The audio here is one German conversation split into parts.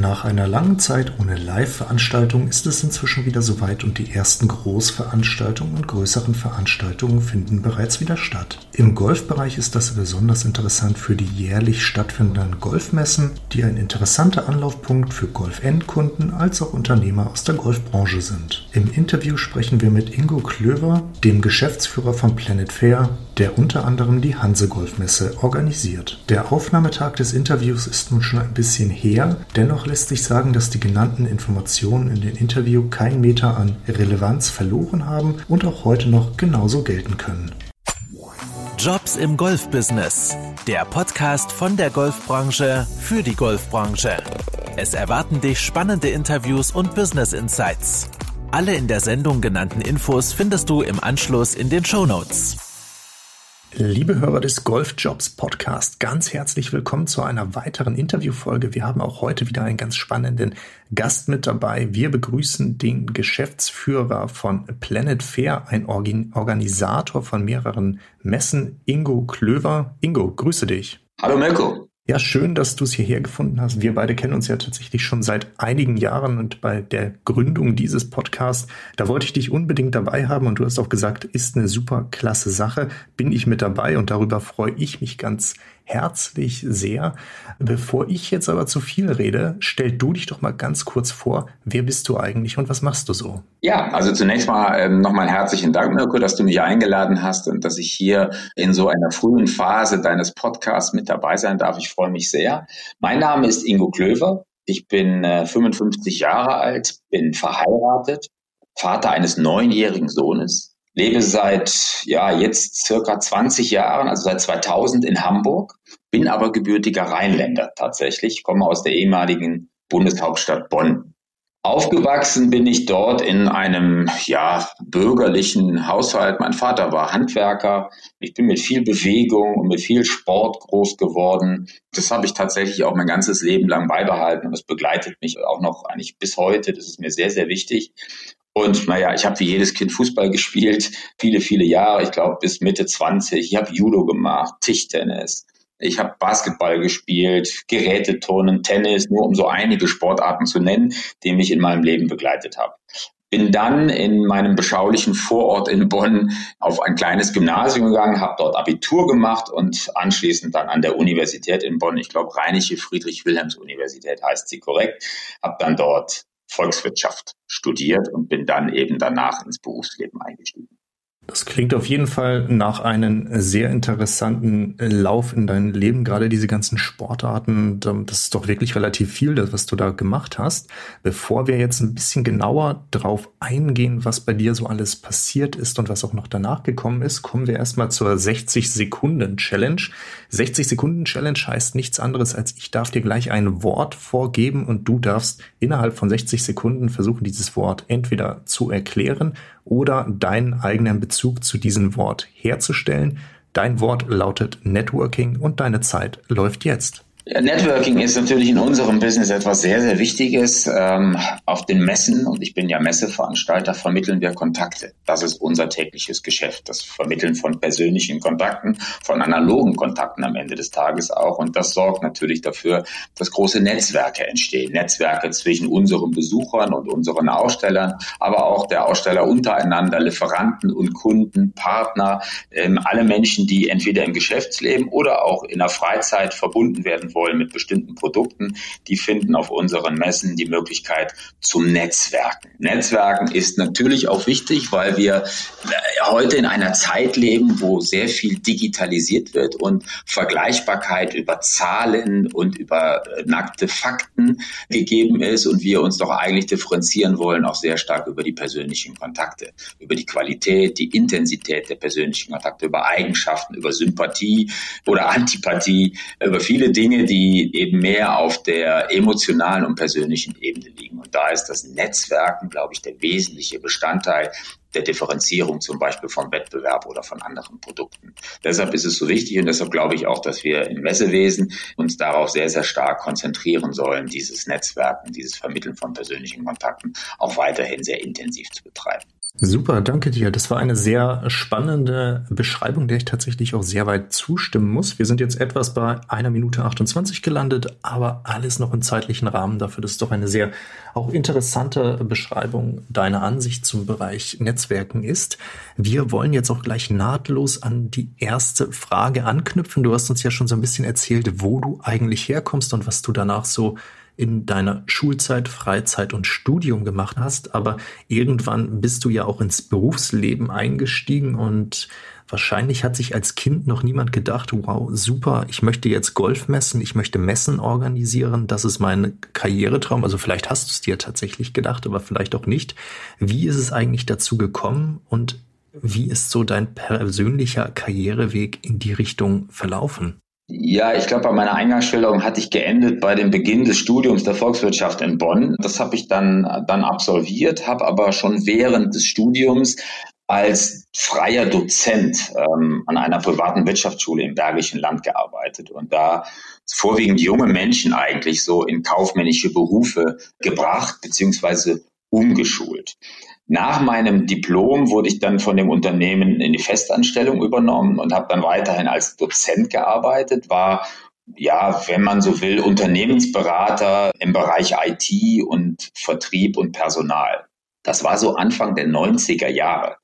Nach einer langen Zeit ohne Live-Veranstaltungen ist es inzwischen wieder soweit und die ersten Großveranstaltungen und größeren Veranstaltungen finden bereits wieder statt. Im Golfbereich ist das besonders interessant für die jährlich stattfindenden Golfmessen, die ein interessanter Anlaufpunkt für Golf-Endkunden als auch Unternehmer aus der Golfbranche sind. Im Interview sprechen wir mit Ingo Klöver, dem Geschäftsführer von Planet Fair, der unter anderem die Hanse Golfmesse organisiert. Der Aufnahmetag des Interviews ist nun schon ein bisschen her, dennoch Lässt sich sagen, dass die genannten Informationen in dem Interview keinen Meter an Relevanz verloren haben und auch heute noch genauso gelten können. Jobs im Golfbusiness. Der Podcast von der Golfbranche für die Golfbranche. Es erwarten dich spannende Interviews und Business Insights. Alle in der Sendung genannten Infos findest du im Anschluss in den Show Notes. Liebe Hörer des Golfjobs Podcast, ganz herzlich willkommen zu einer weiteren Interviewfolge. Wir haben auch heute wieder einen ganz spannenden Gast mit dabei. Wir begrüßen den Geschäftsführer von Planet Fair, ein Organisator von mehreren Messen, Ingo Klöver. Ingo, grüße dich. Hallo Melko. Ja, schön, dass du es hierher gefunden hast. Wir beide kennen uns ja tatsächlich schon seit einigen Jahren und bei der Gründung dieses Podcasts, da wollte ich dich unbedingt dabei haben und du hast auch gesagt, ist eine super klasse Sache, bin ich mit dabei und darüber freue ich mich ganz herzlich sehr. Bevor ich jetzt aber zu viel rede, stell du dich doch mal ganz kurz vor. Wer bist du eigentlich und was machst du so? Ja, also zunächst mal ähm, nochmal herzlichen Dank, Mirko, dass du mich eingeladen hast und dass ich hier in so einer frühen Phase deines Podcasts mit dabei sein darf. Ich freue mich sehr. Mein Name ist Ingo Klöver. Ich bin äh, 55 Jahre alt, bin verheiratet, Vater eines neunjährigen Sohnes, lebe seit, ja, jetzt circa 20 Jahren, also seit 2000 in Hamburg, bin aber gebürtiger Rheinländer tatsächlich, komme aus der ehemaligen Bundeshauptstadt Bonn. Aufgewachsen bin ich dort in einem ja, bürgerlichen Haushalt. Mein Vater war Handwerker. Ich bin mit viel Bewegung und mit viel Sport groß geworden. Das habe ich tatsächlich auch mein ganzes Leben lang beibehalten und das begleitet mich auch noch eigentlich bis heute. Das ist mir sehr, sehr wichtig. Und naja, ich habe wie jedes Kind Fußball gespielt, viele, viele Jahre, ich glaube bis Mitte 20. Ich habe Judo gemacht, Tischtennis. Ich habe Basketball gespielt, Geräteturnen, Tennis, nur um so einige Sportarten zu nennen, die mich in meinem Leben begleitet haben. Bin dann in meinem beschaulichen Vorort in Bonn auf ein kleines Gymnasium gegangen, habe dort Abitur gemacht und anschließend dann an der Universität in Bonn, ich glaube Rheinische Friedrich-Wilhelms-Universität heißt sie korrekt, habe dann dort Volkswirtschaft studiert und bin dann eben danach ins Berufsleben eingestiegen. Das klingt auf jeden Fall nach einem sehr interessanten Lauf in deinem Leben, gerade diese ganzen Sportarten. Das ist doch wirklich relativ viel, das, was du da gemacht hast. Bevor wir jetzt ein bisschen genauer drauf eingehen, was bei dir so alles passiert ist und was auch noch danach gekommen ist, kommen wir erstmal zur 60-Sekunden-Challenge. 60-Sekunden-Challenge heißt nichts anderes als ich darf dir gleich ein Wort vorgeben und du darfst innerhalb von 60 Sekunden versuchen, dieses Wort entweder zu erklären oder deinen eigenen Bezug zu diesem Wort herzustellen. Dein Wort lautet Networking und deine Zeit läuft jetzt. Networking ist natürlich in unserem Business etwas sehr, sehr Wichtiges. Ähm, auf den Messen, und ich bin ja Messeveranstalter, vermitteln wir Kontakte. Das ist unser tägliches Geschäft. Das Vermitteln von persönlichen Kontakten, von analogen Kontakten am Ende des Tages auch. Und das sorgt natürlich dafür, dass große Netzwerke entstehen. Netzwerke zwischen unseren Besuchern und unseren Ausstellern, aber auch der Aussteller untereinander, Lieferanten und Kunden, Partner, ähm, alle Menschen, die entweder im Geschäftsleben oder auch in der Freizeit verbunden werden wollen mit bestimmten Produkten, die finden auf unseren Messen die Möglichkeit zum Netzwerken. Netzwerken ist natürlich auch wichtig, weil wir äh, heute in einer Zeit leben, wo sehr viel digitalisiert wird und Vergleichbarkeit über Zahlen und über äh, nackte Fakten gegeben ist und wir uns doch eigentlich differenzieren wollen, auch sehr stark über die persönlichen Kontakte, über die Qualität, die Intensität der persönlichen Kontakte, über Eigenschaften, über Sympathie oder Antipathie, über viele Dinge, die eben mehr auf der emotionalen und persönlichen Ebene liegen. Und da ist das Netzwerken, glaube ich, der wesentliche Bestandteil der Differenzierung zum Beispiel vom Wettbewerb oder von anderen Produkten. Deshalb ist es so wichtig und deshalb glaube ich auch, dass wir im Messewesen uns darauf sehr, sehr stark konzentrieren sollen, dieses Netzwerken, dieses Vermitteln von persönlichen Kontakten auch weiterhin sehr intensiv zu betreiben. Super, danke dir. Das war eine sehr spannende Beschreibung, der ich tatsächlich auch sehr weit zustimmen muss. Wir sind jetzt etwas bei einer Minute 28 gelandet, aber alles noch im zeitlichen Rahmen dafür. Das ist doch eine sehr auch interessante Beschreibung deiner Ansicht zum Bereich Netzwerken ist. Wir wollen jetzt auch gleich nahtlos an die erste Frage anknüpfen. Du hast uns ja schon so ein bisschen erzählt, wo du eigentlich herkommst und was du danach so in deiner Schulzeit, Freizeit und Studium gemacht hast, aber irgendwann bist du ja auch ins Berufsleben eingestiegen und wahrscheinlich hat sich als Kind noch niemand gedacht, wow, super, ich möchte jetzt Golf messen, ich möchte Messen organisieren, das ist mein Karrieretraum. Also vielleicht hast du es dir tatsächlich gedacht, aber vielleicht auch nicht. Wie ist es eigentlich dazu gekommen und wie ist so dein persönlicher Karriereweg in die Richtung verlaufen? Ja, ich glaube, bei meiner Eingangsstellung hatte ich geendet bei dem Beginn des Studiums der Volkswirtschaft in Bonn. Das habe ich dann, dann absolviert, habe aber schon während des Studiums als freier Dozent ähm, an einer privaten Wirtschaftsschule im Bergischen Land gearbeitet und da vorwiegend junge Menschen eigentlich so in kaufmännische Berufe gebracht beziehungsweise umgeschult. Nach meinem Diplom wurde ich dann von dem Unternehmen in die Festanstellung übernommen und habe dann weiterhin als Dozent gearbeitet, war ja, wenn man so will, Unternehmensberater im Bereich IT und Vertrieb und Personal. Das war so Anfang der 90er Jahre.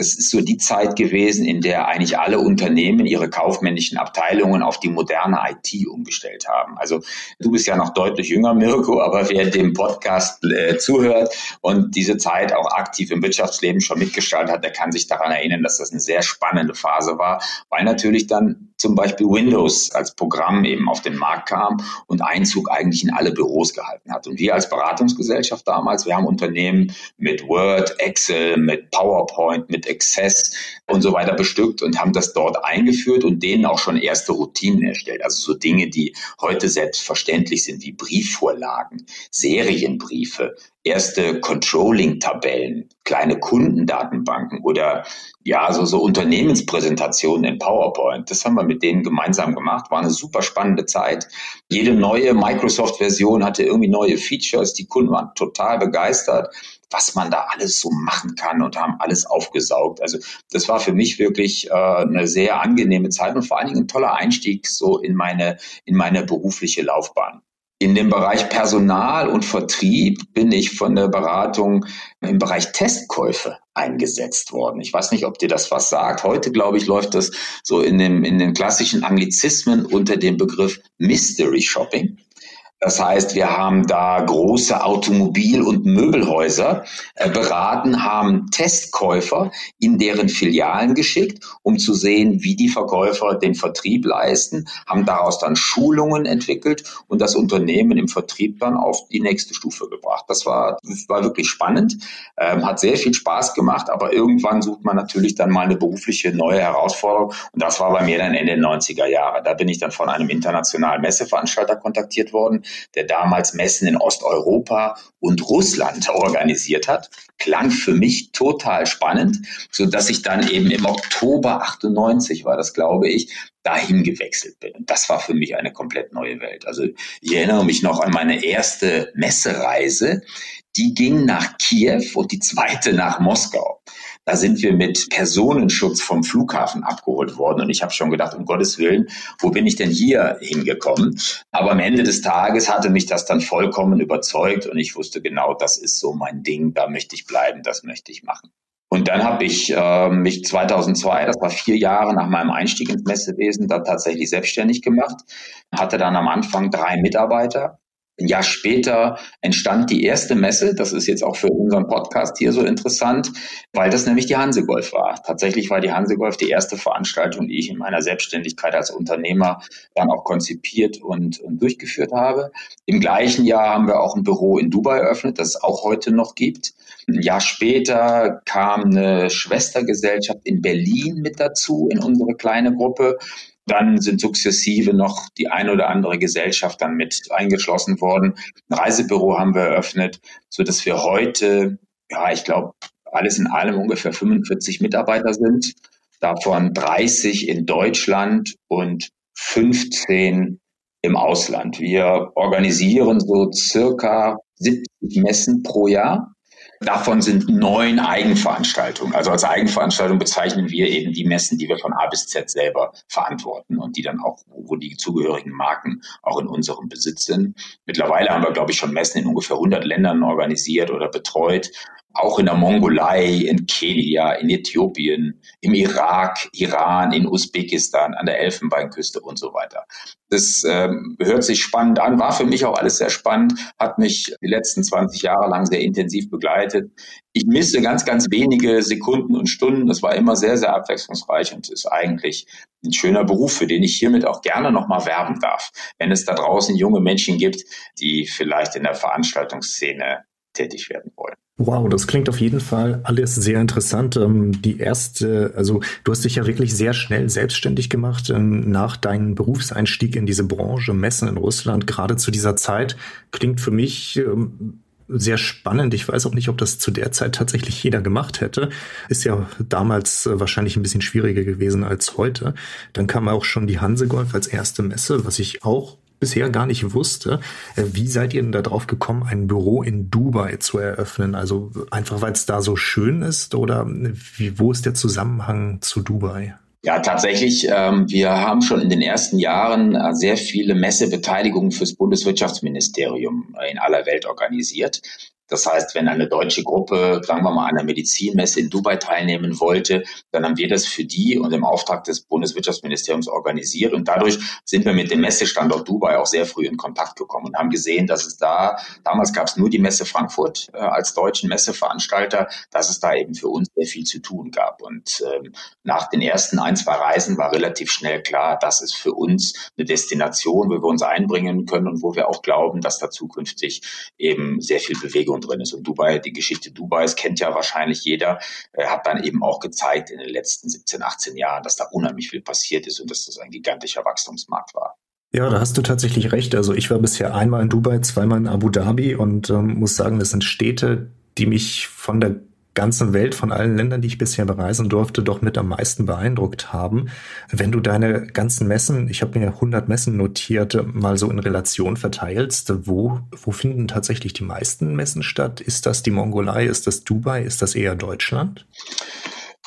Das ist so die Zeit gewesen, in der eigentlich alle Unternehmen ihre kaufmännischen Abteilungen auf die moderne IT umgestellt haben. Also du bist ja noch deutlich jünger, Mirko, aber wer dem Podcast äh, zuhört und diese Zeit auch aktiv im Wirtschaftsleben schon mitgestaltet hat, der kann sich daran erinnern, dass das eine sehr spannende Phase war, weil natürlich dann zum Beispiel Windows als Programm eben auf den Markt kam und Einzug eigentlich in alle Büros gehalten hat. Und wir als Beratungsgesellschaft damals, wir haben Unternehmen mit Word, Excel, mit PowerPoint, mit Access und so weiter bestückt und haben das dort eingeführt und denen auch schon erste Routinen erstellt. Also so Dinge, die heute selbstverständlich sind, wie Briefvorlagen, Serienbriefe, erste Controlling-Tabellen, kleine Kundendatenbanken oder ja, so, so Unternehmenspräsentationen in PowerPoint. Das haben wir mit denen gemeinsam gemacht. War eine super spannende Zeit. Jede neue Microsoft-Version hatte irgendwie neue Features. Die Kunden waren total begeistert was man da alles so machen kann und haben alles aufgesaugt. Also das war für mich wirklich äh, eine sehr angenehme Zeit und vor allen Dingen ein toller Einstieg so in meine, in meine berufliche Laufbahn. In dem Bereich Personal und Vertrieb bin ich von der Beratung im Bereich Testkäufe eingesetzt worden. Ich weiß nicht, ob dir das was sagt. Heute, glaube ich, läuft das so in, dem, in den klassischen Anglizismen unter dem Begriff Mystery Shopping. Das heißt, wir haben da große Automobil- und Möbelhäuser äh, beraten, haben Testkäufer in deren Filialen geschickt, um zu sehen, wie die Verkäufer den Vertrieb leisten, haben daraus dann Schulungen entwickelt und das Unternehmen im Vertrieb dann auf die nächste Stufe gebracht. Das war, war wirklich spannend, ähm, hat sehr viel Spaß gemacht, aber irgendwann sucht man natürlich dann mal eine berufliche neue Herausforderung und das war bei mir dann Ende der 90er Jahre. Da bin ich dann von einem internationalen Messeveranstalter kontaktiert worden, der damals Messen in Osteuropa und Russland organisiert hat. Klang für mich total spannend, so dass ich dann eben im Oktober 98 war das, glaube ich, dahin gewechselt bin. Und das war für mich eine komplett neue Welt. Also ich erinnere mich noch an meine erste Messereise. Die ging nach Kiew und die zweite nach Moskau. Da sind wir mit Personenschutz vom Flughafen abgeholt worden. Und ich habe schon gedacht, um Gottes Willen, wo bin ich denn hier hingekommen? Aber am Ende des Tages hatte mich das dann vollkommen überzeugt und ich wusste genau, das ist so mein Ding, da möchte ich bleiben, das möchte ich machen. Und dann habe ich äh, mich 2002, das war vier Jahre nach meinem Einstieg ins Messewesen, da tatsächlich selbstständig gemacht. Hatte dann am Anfang drei Mitarbeiter ein Jahr später entstand die erste Messe. Das ist jetzt auch für unseren Podcast hier so interessant, weil das nämlich die Hansegolf war. Tatsächlich war die Hansegolf die erste Veranstaltung, die ich in meiner Selbstständigkeit als Unternehmer dann auch konzipiert und, und durchgeführt habe. Im gleichen Jahr haben wir auch ein Büro in Dubai eröffnet, das es auch heute noch gibt. Ein Jahr später kam eine Schwestergesellschaft in Berlin mit dazu in unsere kleine Gruppe. Dann sind sukzessive noch die eine oder andere Gesellschaft dann mit eingeschlossen worden. Ein Reisebüro haben wir eröffnet, so dass wir heute, ja, ich glaube, alles in allem ungefähr 45 Mitarbeiter sind, davon 30 in Deutschland und 15 im Ausland. Wir organisieren so circa 70 Messen pro Jahr Davon sind neun Eigenveranstaltungen. Also als Eigenveranstaltung bezeichnen wir eben die Messen, die wir von A bis Z selber verantworten und die dann auch, wo die zugehörigen Marken auch in unserem Besitz sind. Mittlerweile haben wir, glaube ich, schon Messen in ungefähr 100 Ländern organisiert oder betreut auch in der Mongolei, in Kenia, in Äthiopien, im Irak, Iran, in Usbekistan, an der Elfenbeinküste und so weiter. Das ähm, hört sich spannend an, war für mich auch alles sehr spannend, hat mich die letzten 20 Jahre lang sehr intensiv begleitet. Ich misse ganz, ganz wenige Sekunden und Stunden. Das war immer sehr, sehr abwechslungsreich und ist eigentlich ein schöner Beruf, für den ich hiermit auch gerne nochmal werben darf. Wenn es da draußen junge Menschen gibt, die vielleicht in der Veranstaltungsszene tätig werden wollen. Wow, das klingt auf jeden Fall alles sehr interessant. Ähm, die erste, also du hast dich ja wirklich sehr schnell selbstständig gemacht ähm, nach deinem Berufseinstieg in diese Branche Messen in Russland. Gerade zu dieser Zeit klingt für mich ähm, sehr spannend. Ich weiß auch nicht, ob das zu der Zeit tatsächlich jeder gemacht hätte. Ist ja damals äh, wahrscheinlich ein bisschen schwieriger gewesen als heute. Dann kam auch schon die Hansegolf als erste Messe, was ich auch bisher gar nicht wusste. Äh, wie seid ihr denn darauf gekommen, ein Büro in Dubai zu eröffnen? Also einfach, weil es da so schön ist oder wie, wo ist der Zusammenhang zu Dubai? Ja, tatsächlich. Ähm, wir haben schon in den ersten Jahren äh, sehr viele Messebeteiligungen fürs Bundeswirtschaftsministerium in aller Welt organisiert. Das heißt, wenn eine deutsche Gruppe, sagen wir mal, an einer Medizinmesse in Dubai teilnehmen wollte, dann haben wir das für die und im Auftrag des Bundeswirtschaftsministeriums organisiert. Und dadurch sind wir mit dem Messestandort Dubai auch sehr früh in Kontakt gekommen und haben gesehen, dass es da, damals gab es nur die Messe Frankfurt äh, als deutschen Messeveranstalter, dass es da eben für uns sehr viel zu tun gab. Und ähm, nach den ersten ein, zwei Reisen war relativ schnell klar, das ist für uns eine Destination, wo wir uns einbringen können und wo wir auch glauben, dass da zukünftig eben sehr viel Bewegung drin ist. Und Dubai, die Geschichte Dubais kennt ja wahrscheinlich jeder, äh, hat dann eben auch gezeigt in den letzten 17, 18 Jahren, dass da unheimlich viel passiert ist und dass das ein gigantischer Wachstumsmarkt war. Ja, da hast du tatsächlich recht. Also ich war bisher einmal in Dubai, zweimal in Abu Dhabi und ähm, muss sagen, das sind Städte, die mich von der ganzen Welt, von allen Ländern, die ich bisher bereisen durfte, doch mit am meisten beeindruckt haben. Wenn du deine ganzen Messen, ich habe mir 100 Messen notiert, mal so in Relation verteilst, wo, wo finden tatsächlich die meisten Messen statt? Ist das die Mongolei? Ist das Dubai? Ist das eher Deutschland?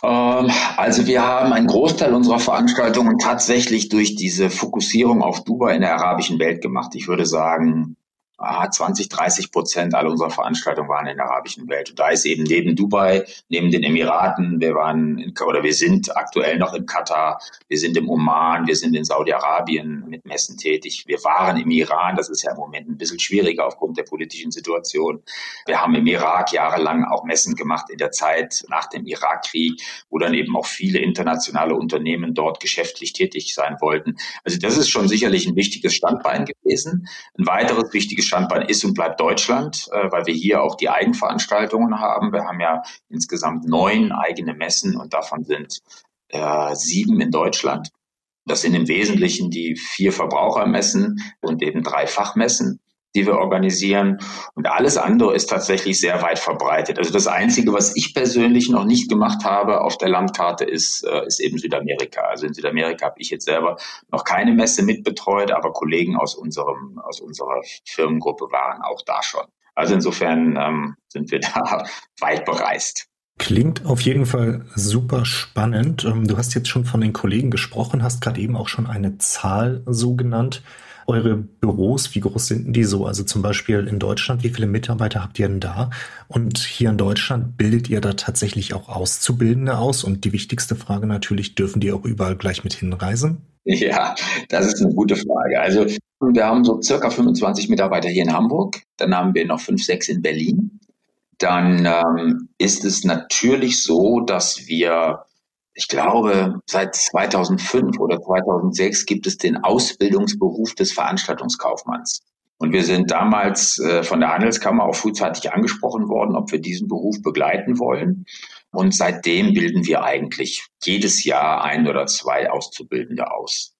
Ähm, also wir haben einen Großteil unserer Veranstaltungen tatsächlich durch diese Fokussierung auf Dubai in der arabischen Welt gemacht. Ich würde sagen, 20, 30 Prozent aller unserer Veranstaltungen waren in der arabischen Welt. Und da ist eben neben Dubai, neben den Emiraten, wir waren in, oder wir sind aktuell noch in Katar, wir sind im Oman, wir sind in Saudi-Arabien mit Messen tätig. Wir waren im Iran, das ist ja im Moment ein bisschen schwieriger aufgrund der politischen Situation. Wir haben im Irak jahrelang auch Messen gemacht in der Zeit nach dem Irakkrieg, wo dann eben auch viele internationale Unternehmen dort geschäftlich tätig sein wollten. Also das ist schon sicherlich ein wichtiges Standbein gewesen. Ein weiteres wichtiges Standbein ist und bleibt Deutschland, äh, weil wir hier auch die Eigenveranstaltungen haben. Wir haben ja insgesamt neun eigene Messen und davon sind äh, sieben in Deutschland. Das sind im Wesentlichen die vier Verbrauchermessen und eben drei Fachmessen die wir organisieren. Und alles andere ist tatsächlich sehr weit verbreitet. Also das Einzige, was ich persönlich noch nicht gemacht habe auf der Landkarte, ist, äh, ist eben Südamerika. Also in Südamerika habe ich jetzt selber noch keine Messe mitbetreut, aber Kollegen aus unserem, aus unserer Firmengruppe waren auch da schon. Also insofern ähm, sind wir da weit bereist. Klingt auf jeden Fall super spannend. Ähm, du hast jetzt schon von den Kollegen gesprochen, hast gerade eben auch schon eine Zahl so genannt. Eure Büros, wie groß sind die so? Also zum Beispiel in Deutschland, wie viele Mitarbeiter habt ihr denn da? Und hier in Deutschland bildet ihr da tatsächlich auch Auszubildende aus? Und die wichtigste Frage natürlich, dürfen die auch überall gleich mit hinreisen? Ja, das ist eine gute Frage. Also wir haben so circa 25 Mitarbeiter hier in Hamburg. Dann haben wir noch fünf, sechs in Berlin. Dann ähm, ist es natürlich so, dass wir ich glaube, seit 2005 oder 2006 gibt es den Ausbildungsberuf des Veranstaltungskaufmanns. Und wir sind damals äh, von der Handelskammer auch frühzeitig angesprochen worden, ob wir diesen Beruf begleiten wollen. Und seitdem bilden wir eigentlich jedes Jahr ein oder zwei Auszubildende aus.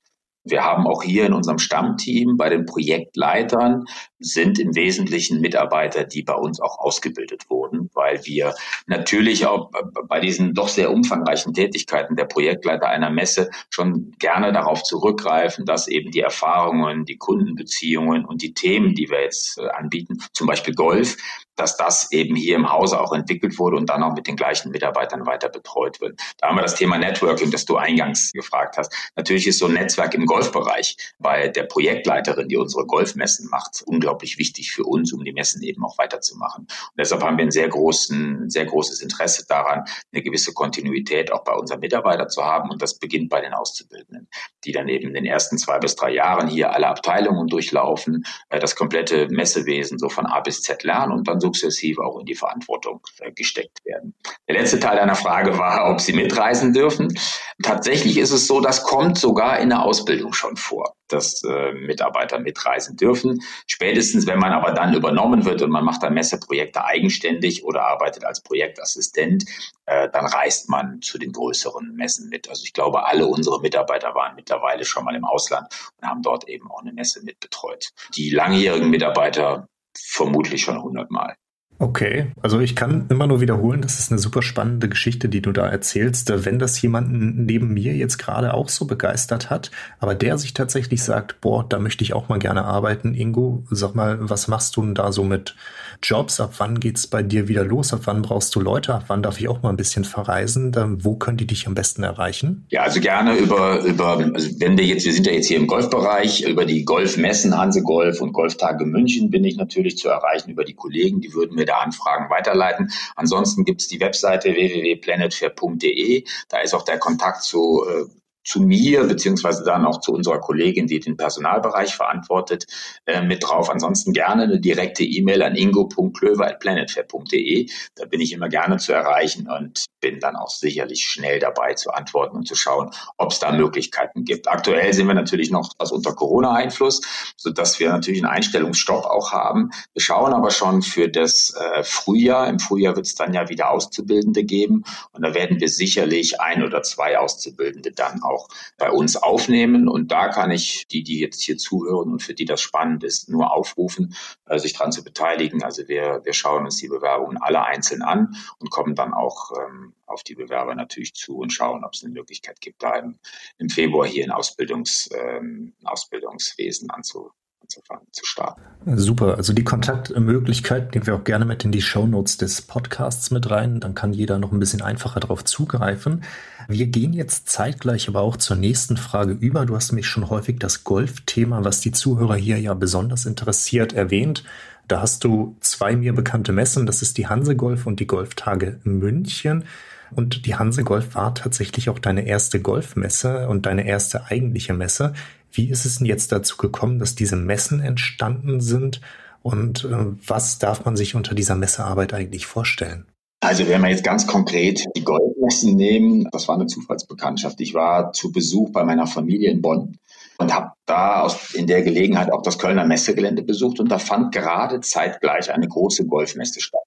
Wir haben auch hier in unserem Stammteam bei den Projektleitern sind im Wesentlichen Mitarbeiter, die bei uns auch ausgebildet wurden, weil wir natürlich auch bei diesen doch sehr umfangreichen Tätigkeiten der Projektleiter einer Messe schon gerne darauf zurückgreifen, dass eben die Erfahrungen, die Kundenbeziehungen und die Themen, die wir jetzt äh, anbieten, zum Beispiel Golf, dass das eben hier im Hause auch entwickelt wurde und dann auch mit den gleichen Mitarbeitern weiter betreut wird. Da haben wir das Thema Networking, das du eingangs gefragt hast. Natürlich ist so ein Netzwerk im Golfbereich bei der Projektleiterin, die unsere Golfmessen macht, unglaublich wichtig für uns, um die Messen eben auch weiterzumachen. Und deshalb haben wir ein sehr großen, sehr großes Interesse daran, eine gewisse Kontinuität auch bei unseren Mitarbeitern zu haben. Und das beginnt bei den Auszubildenden, die dann eben in den ersten zwei bis drei Jahren hier alle Abteilungen durchlaufen, äh, das komplette Messewesen so von A bis Z lernen und dann sukzessive auch in die Verantwortung äh, gesteckt werden. Der letzte Teil deiner Frage war, ob sie mitreisen dürfen. Tatsächlich ist es so, das kommt sogar in der Ausbildung schon vor, dass äh, Mitarbeiter mitreisen dürfen. Spätestens, wenn man aber dann übernommen wird und man macht dann Messeprojekte eigenständig oder arbeitet als Projektassistent, äh, dann reist man zu den größeren Messen mit. Also ich glaube, alle unsere Mitarbeiter waren mittlerweile schon mal im Ausland und haben dort eben auch eine Messe mitbetreut. Die langjährigen Mitarbeiter vermutlich schon hundertmal. Okay, also ich kann immer nur wiederholen, das ist eine super spannende Geschichte, die du da erzählst. Wenn das jemanden neben mir jetzt gerade auch so begeistert hat, aber der sich tatsächlich sagt, boah, da möchte ich auch mal gerne arbeiten. Ingo, sag mal, was machst du denn da so mit Jobs? Ab wann geht's bei dir wieder los? Ab wann brauchst du Leute? Ab wann darf ich auch mal ein bisschen verreisen? Dann, wo können die dich am besten erreichen? Ja, also gerne über, über, also wenn wir jetzt, wir sind ja jetzt hier im Golfbereich, über die Golfmessen, Hanse Golf und Golftage München bin ich natürlich zu erreichen, über die Kollegen, die würden mir da Anfragen weiterleiten. Ansonsten gibt's die Webseite www.planetfair.de. Da ist auch der Kontakt zu äh, zu mir, beziehungsweise dann auch zu unserer Kollegin, die den Personalbereich verantwortet, äh, mit drauf. Ansonsten gerne eine direkte E-Mail an ingo.klöver.planetfair.de. Da bin ich immer gerne zu erreichen und bin dann auch sicherlich schnell dabei zu antworten und zu schauen, ob es da Möglichkeiten gibt. Aktuell sind wir natürlich noch also unter Corona-Einfluss, sodass wir natürlich einen Einstellungsstopp auch haben. Wir schauen aber schon für das äh, Frühjahr. Im Frühjahr wird es dann ja wieder Auszubildende geben und da werden wir sicherlich ein oder zwei Auszubildende dann auch auch bei uns aufnehmen. Und da kann ich die, die jetzt hier zuhören und für die das spannend ist, nur aufrufen, äh, sich daran zu beteiligen. Also wir, wir schauen uns die Bewerbungen alle einzeln an und kommen dann auch ähm, auf die Bewerber natürlich zu und schauen, ob es eine Möglichkeit gibt, da im, im Februar hier ein Ausbildungs, ähm, Ausbildungswesen anzu, anzufangen, zu starten. Super, also die Kontaktmöglichkeit nehmen wir auch gerne mit in die Shownotes des Podcasts mit rein. Dann kann jeder noch ein bisschen einfacher darauf zugreifen. Wir gehen jetzt zeitgleich aber auch zur nächsten Frage über. Du hast mich schon häufig das Golf-Thema, was die Zuhörer hier ja besonders interessiert, erwähnt. Da hast du zwei mir bekannte Messen, das ist die Hanse Golf und die Golftage München. Und die Hanse Golf war tatsächlich auch deine erste Golfmesse und deine erste eigentliche Messe. Wie ist es denn jetzt dazu gekommen, dass diese Messen entstanden sind? Und äh, was darf man sich unter dieser Messearbeit eigentlich vorstellen? Also wenn wir jetzt ganz konkret die Goldmessen nehmen, das war eine Zufallsbekanntschaft. Ich war zu Besuch bei meiner Familie in Bonn und habe da aus, in der Gelegenheit auch das Kölner Messegelände besucht und da fand gerade zeitgleich eine große Golfmesse statt.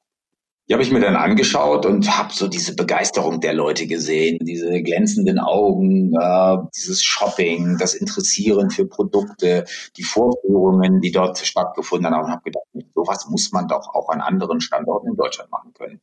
Die habe ich mir dann angeschaut und habe so diese Begeisterung der Leute gesehen, diese glänzenden Augen, äh, dieses Shopping, das Interessieren für Produkte, die Vorführungen, die dort stattgefunden haben und habe gedacht, sowas muss man doch auch an anderen Standorten in Deutschland machen können.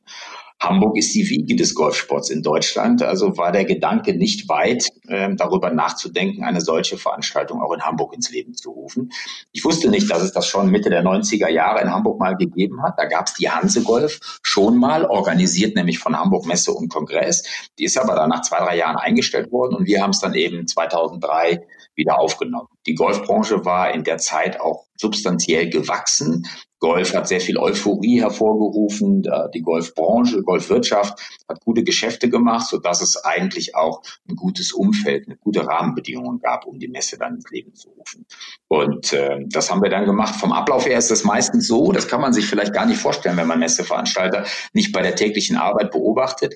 Hamburg ist die Wiege des Golfsports in Deutschland, also war der Gedanke nicht weit, äh, darüber nachzudenken, eine solche Veranstaltung auch in Hamburg ins Leben zu rufen. Ich wusste nicht, dass es das schon Mitte der 90er Jahre in Hamburg mal gegeben hat. Da gab es die Hanse Golf schon mal, organisiert nämlich von Hamburg Messe und Kongress. Die ist aber dann nach zwei, drei Jahren eingestellt worden und wir haben es dann eben 2003 wieder aufgenommen. Die Golfbranche war in der Zeit auch substanziell gewachsen. Golf hat sehr viel Euphorie hervorgerufen. Die Golfbranche, Golfwirtschaft hat gute Geschäfte gemacht, sodass es eigentlich auch ein gutes Umfeld, eine gute Rahmenbedingungen gab, um die Messe dann ins Leben zu rufen. Und äh, das haben wir dann gemacht. Vom Ablauf her ist das meistens so, das kann man sich vielleicht gar nicht vorstellen, wenn man Messeveranstalter nicht bei der täglichen Arbeit beobachtet.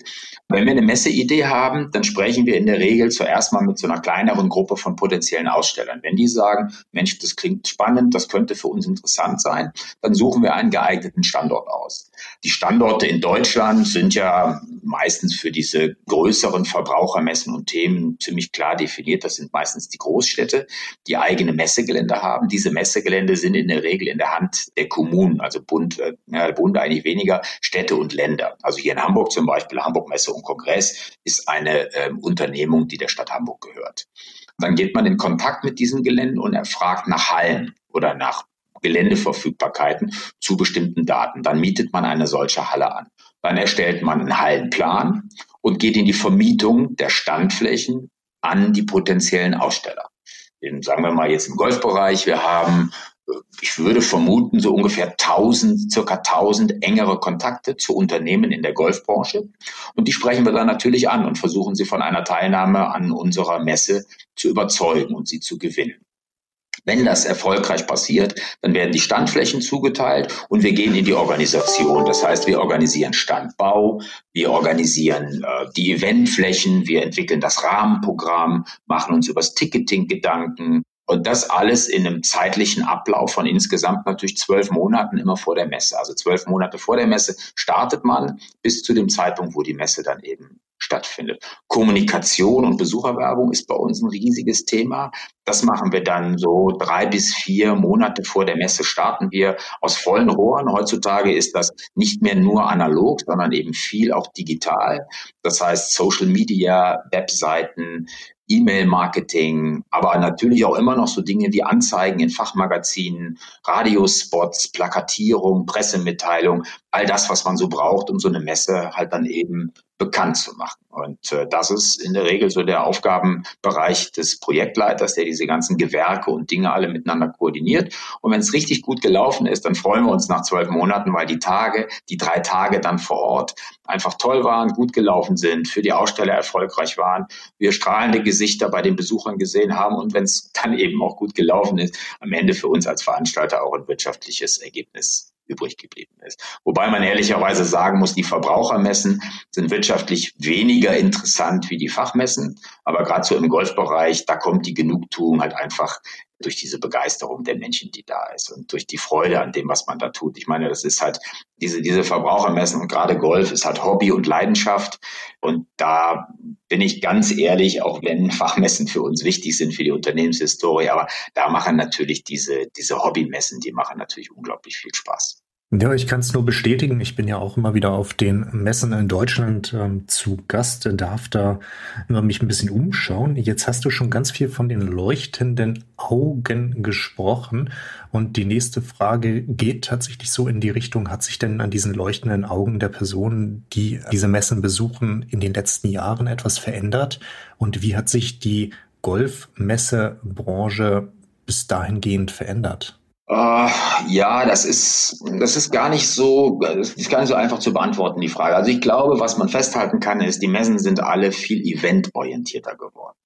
Wenn wir eine Messeidee haben, dann sprechen wir in der Regel zuerst mal mit so einer kleineren Gruppe von potenziellen Ausstellern. Wenn die sagen, Mensch, das klingt spannend, das könnte für uns interessant sein, dann suchen wir einen geeigneten Standort aus. Die Standorte in Deutschland sind ja meistens für diese größeren Verbrauchermessen und Themen ziemlich klar definiert. Das sind meistens die Großstädte, die eigene Messegelände haben. Diese Messegelände sind in der Regel in der Hand der Kommunen, also Bund, äh, Bund eigentlich weniger, Städte und Länder. Also hier in Hamburg zum Beispiel, Hamburg Messe und Kongress ist eine äh, Unternehmung, die der Stadt Hamburg gehört. Dann geht man in Kontakt mit diesen Geländen und er fragt nach Hallen oder nach Geländeverfügbarkeiten zu bestimmten Daten. Dann mietet man eine solche Halle an. Dann erstellt man einen Hallenplan und geht in die Vermietung der Standflächen an die potenziellen Aussteller. In, sagen wir mal jetzt im Golfbereich, wir haben ich würde vermuten, so ungefähr 1000, circa 1000 engere Kontakte zu Unternehmen in der Golfbranche. Und die sprechen wir dann natürlich an und versuchen sie von einer Teilnahme an unserer Messe zu überzeugen und sie zu gewinnen. Wenn das erfolgreich passiert, dann werden die Standflächen zugeteilt und wir gehen in die Organisation. Das heißt, wir organisieren Standbau, wir organisieren äh, die Eventflächen, wir entwickeln das Rahmenprogramm, machen uns übers Ticketing Gedanken, und das alles in einem zeitlichen Ablauf von insgesamt natürlich zwölf Monaten immer vor der Messe. Also zwölf Monate vor der Messe startet man bis zu dem Zeitpunkt, wo die Messe dann eben stattfindet. Kommunikation und Besucherwerbung ist bei uns ein riesiges Thema. Das machen wir dann so drei bis vier Monate vor der Messe starten wir aus vollen Rohren. Heutzutage ist das nicht mehr nur analog, sondern eben viel auch digital. Das heißt Social Media, Webseiten, E-Mail-Marketing, aber natürlich auch immer noch so Dinge wie Anzeigen in Fachmagazinen, Radiospots, Plakatierung, Pressemitteilung, all das, was man so braucht, um so eine Messe halt dann eben bekannt zu machen. Und äh, das ist in der Regel so der Aufgabenbereich des Projektleiters, der diese ganzen Gewerke und Dinge alle miteinander koordiniert. Und wenn es richtig gut gelaufen ist, dann freuen wir uns nach zwölf Monaten, weil die Tage, die drei Tage dann vor Ort einfach toll waren, gut gelaufen sind, für die Aussteller erfolgreich waren, wir strahlende Gesichter bei den Besuchern gesehen haben und wenn es dann eben auch gut gelaufen ist, am Ende für uns als Veranstalter auch ein wirtschaftliches Ergebnis übrig geblieben ist. Wobei man ehrlicherweise sagen muss, die Verbrauchermessen sind wirtschaftlich weniger interessant wie die Fachmessen. Aber gerade so im Golfbereich, da kommt die Genugtuung halt einfach durch diese Begeisterung der Menschen, die da ist und durch die Freude an dem, was man da tut. Ich meine, das ist halt diese, diese Verbrauchermessen und gerade Golf ist halt Hobby und Leidenschaft. Und da bin ich ganz ehrlich, auch wenn Fachmessen für uns wichtig sind für die Unternehmenshistorie, aber da machen natürlich diese, diese Hobbymessen, die machen natürlich unglaublich viel Spaß. Ja, ich kann es nur bestätigen. Ich bin ja auch immer wieder auf den Messen in Deutschland ähm, zu Gast, darf da immer mich ein bisschen umschauen. Jetzt hast du schon ganz viel von den leuchtenden Augen gesprochen. Und die nächste Frage geht tatsächlich so in die Richtung, hat sich denn an diesen leuchtenden Augen der Personen, die diese Messen besuchen, in den letzten Jahren etwas verändert? Und wie hat sich die Golfmessebranche bis dahingehend verändert? Uh, ja, das ist, das ist gar nicht so, das ist gar nicht so einfach zu beantworten, die Frage. Also ich glaube, was man festhalten kann, ist, die Messen sind alle viel eventorientierter geworden.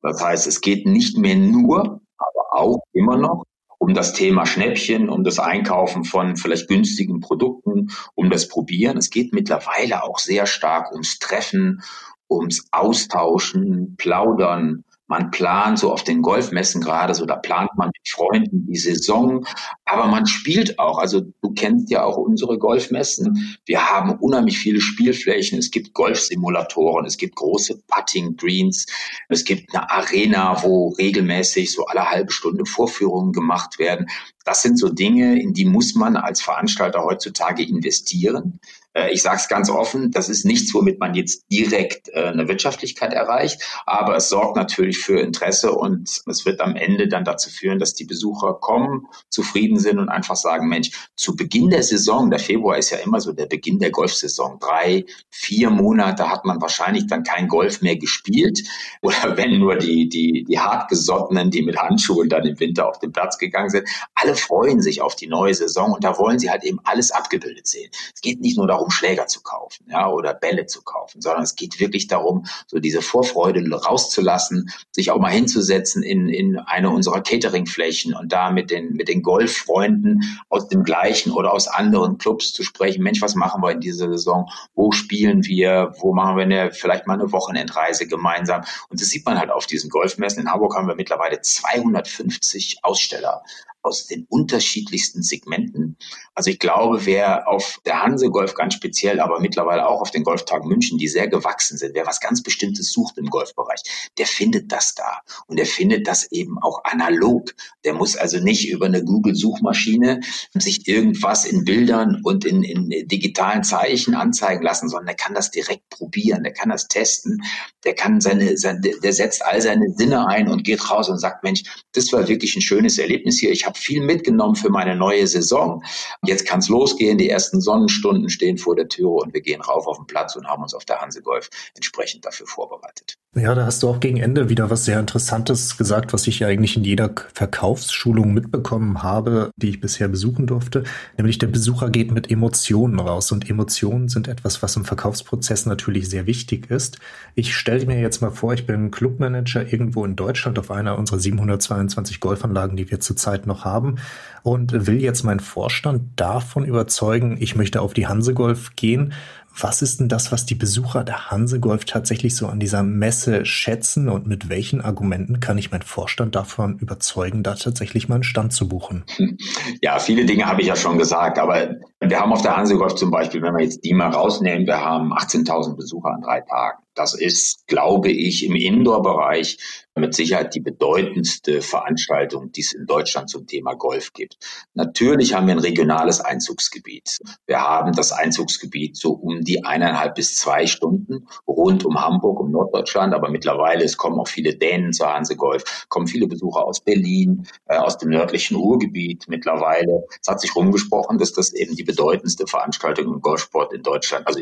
Das heißt, es geht nicht mehr nur, aber auch immer noch um das Thema Schnäppchen, um das Einkaufen von vielleicht günstigen Produkten, um das Probieren. Es geht mittlerweile auch sehr stark ums Treffen, ums Austauschen, Plaudern, man plant so auf den Golfmessen gerade, so da plant man mit Freunden die Saison, aber man spielt auch. Also du kennst ja auch unsere Golfmessen. Wir haben unheimlich viele Spielflächen. Es gibt Golfsimulatoren, es gibt große Putting Greens, es gibt eine Arena, wo regelmäßig so alle halbe Stunde Vorführungen gemacht werden. Das sind so Dinge, in die muss man als Veranstalter heutzutage investieren. Äh, ich sage es ganz offen, das ist nichts, womit man jetzt direkt äh, eine Wirtschaftlichkeit erreicht, aber es sorgt natürlich für Interesse und es wird am Ende dann dazu führen, dass die Besucher kommen, zufrieden sind und einfach sagen, Mensch, zu Beginn der Saison, der Februar ist ja immer so der Beginn der Golfsaison, drei, vier Monate hat man wahrscheinlich dann kein Golf mehr gespielt. Oder wenn nur die, die, die hartgesottenen, die mit Handschuhen dann im Winter auf den Platz gegangen sind, alle freuen sich auf die neue Saison und da wollen sie halt eben alles abgebildet sehen. Es geht nicht nur darum, darum, Schläger zu kaufen, ja, oder Bälle zu kaufen, sondern es geht wirklich darum, so diese Vorfreude rauszulassen, sich auch mal hinzusetzen in, in eine unserer Cateringflächen und da mit den, mit den Golffreunden aus dem gleichen oder aus anderen Clubs zu sprechen. Mensch, was machen wir in dieser Saison? Wo spielen wir? Wo machen wir eine, vielleicht mal eine Wochenendreise gemeinsam? Und das sieht man halt auf diesen Golfmessen. In Hamburg haben wir mittlerweile 250 Aussteller aus den unterschiedlichsten Segmenten. Also ich glaube, wer auf der Hanse Golf ganz speziell, aber mittlerweile auch auf den Golftagen München, die sehr gewachsen sind, wer was ganz Bestimmtes sucht im Golfbereich, der findet das da. Und der findet das eben auch analog. Der muss also nicht über eine Google-Suchmaschine sich irgendwas in Bildern und in, in digitalen Zeichen anzeigen lassen, sondern der kann das direkt probieren, der kann das testen, der kann seine, seine der setzt all seine Sinne ein und geht raus und sagt, Mensch, das war wirklich ein schönes Erlebnis hier. Ich habe viel mitgenommen für meine neue Saison. Jetzt kann es losgehen. Die ersten Sonnenstunden stehen vor der Tür und wir gehen rauf auf den Platz und haben uns auf der Hanse Golf entsprechend dafür vorbereitet. Ja, da hast du auch gegen Ende wieder was sehr Interessantes gesagt, was ich ja eigentlich in jeder Verkaufsschulung mitbekommen habe, die ich bisher besuchen durfte. Nämlich der Besucher geht mit Emotionen raus und Emotionen sind etwas, was im Verkaufsprozess natürlich sehr wichtig ist. Ich stelle mir jetzt mal vor, ich bin Clubmanager irgendwo in Deutschland auf einer unserer 722 Golfanlagen, die wir zurzeit noch haben und will jetzt meinen Vorstand davon überzeugen, ich möchte auf die Hansegolf gehen was ist denn das, was die Besucher der Hansegolf tatsächlich so an dieser Messe schätzen und mit welchen Argumenten kann ich meinen Vorstand davon überzeugen, da tatsächlich mal einen Stand zu buchen? Ja, viele Dinge habe ich ja schon gesagt, aber wir haben auf der Hansegolf zum Beispiel, wenn wir jetzt die mal rausnehmen, wir haben 18.000 Besucher an drei Tagen. Das ist, glaube ich, im Indoor-Bereich mit Sicherheit die bedeutendste Veranstaltung, die es in Deutschland zum Thema Golf gibt. Natürlich haben wir ein regionales Einzugsgebiet. Wir haben das Einzugsgebiet so um die eineinhalb bis zwei Stunden rund um Hamburg, um Norddeutschland. Aber mittlerweile, es kommen auch viele Dänen zur Hanse Golf, kommen viele Besucher aus Berlin, äh, aus dem nördlichen Ruhrgebiet mittlerweile. Es hat sich rumgesprochen, dass das eben die bedeutendste Veranstaltung im Golfsport in Deutschland, also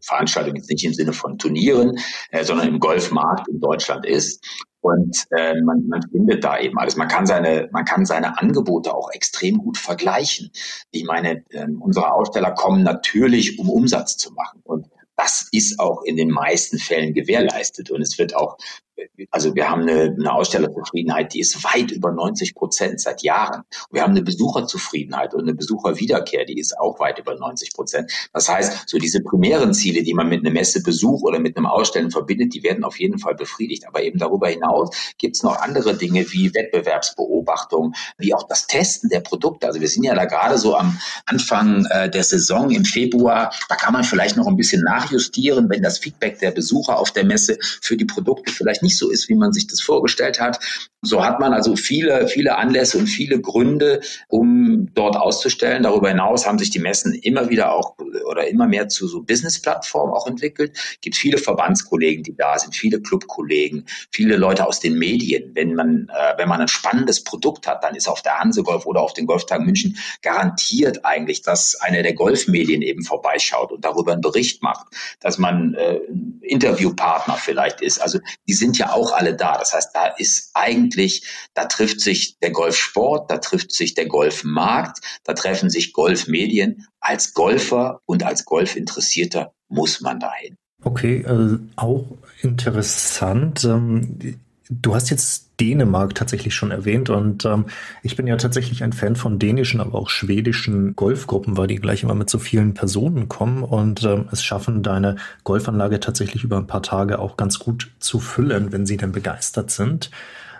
Veranstaltung jetzt nicht im Sinne von Turnieren, äh, sondern im Golfmarkt in Deutschland ist. Und äh, man, man findet da eben alles. Man kann seine, man kann seine Angebote auch extrem gut vergleichen. Ich meine, äh, unsere Aussteller kommen natürlich, um Umsatz zu machen. Und das ist auch in den meisten Fällen gewährleistet. Und es wird auch also wir haben eine, eine Ausstellerzufriedenheit, die ist weit über 90 Prozent seit Jahren. Wir haben eine Besucherzufriedenheit und eine Besucherwiederkehr, die ist auch weit über 90 Prozent. Das heißt, so diese primären Ziele, die man mit einem Messebesuch oder mit einem Ausstellen verbindet, die werden auf jeden Fall befriedigt. Aber eben darüber hinaus gibt es noch andere Dinge wie Wettbewerbsbeobachtung, wie auch das Testen der Produkte. Also wir sind ja da gerade so am Anfang äh, der Saison im Februar. Da kann man vielleicht noch ein bisschen nachjustieren, wenn das Feedback der Besucher auf der Messe für die Produkte vielleicht nicht so ist, wie man sich das vorgestellt hat. So hat man also viele, viele Anlässe und viele Gründe, um dort auszustellen. Darüber hinaus haben sich die Messen immer wieder auch oder immer mehr zu so Business-Plattformen auch entwickelt. Es gibt viele Verbandskollegen, die da sind, viele Clubkollegen, viele Leute aus den Medien. Wenn man, äh, wenn man ein spannendes Produkt hat, dann ist auf der Hansegolf oder auf den Golftagen München garantiert eigentlich, dass einer der Golfmedien eben vorbeischaut und darüber einen Bericht macht, dass man äh, Interviewpartner vielleicht ist. Also die sind ja auch alle da. Das heißt, da ist eigentlich, da trifft sich der Golfsport, da trifft sich der Golfmarkt, da treffen sich Golfmedien. Als Golfer und als Golfinteressierter muss man dahin. Okay, äh, auch interessant. Du hast jetzt Dänemark tatsächlich schon erwähnt und ähm, ich bin ja tatsächlich ein Fan von dänischen, aber auch schwedischen Golfgruppen, weil die gleich immer mit so vielen Personen kommen und ähm, es schaffen, deine Golfanlage tatsächlich über ein paar Tage auch ganz gut zu füllen, wenn sie denn begeistert sind.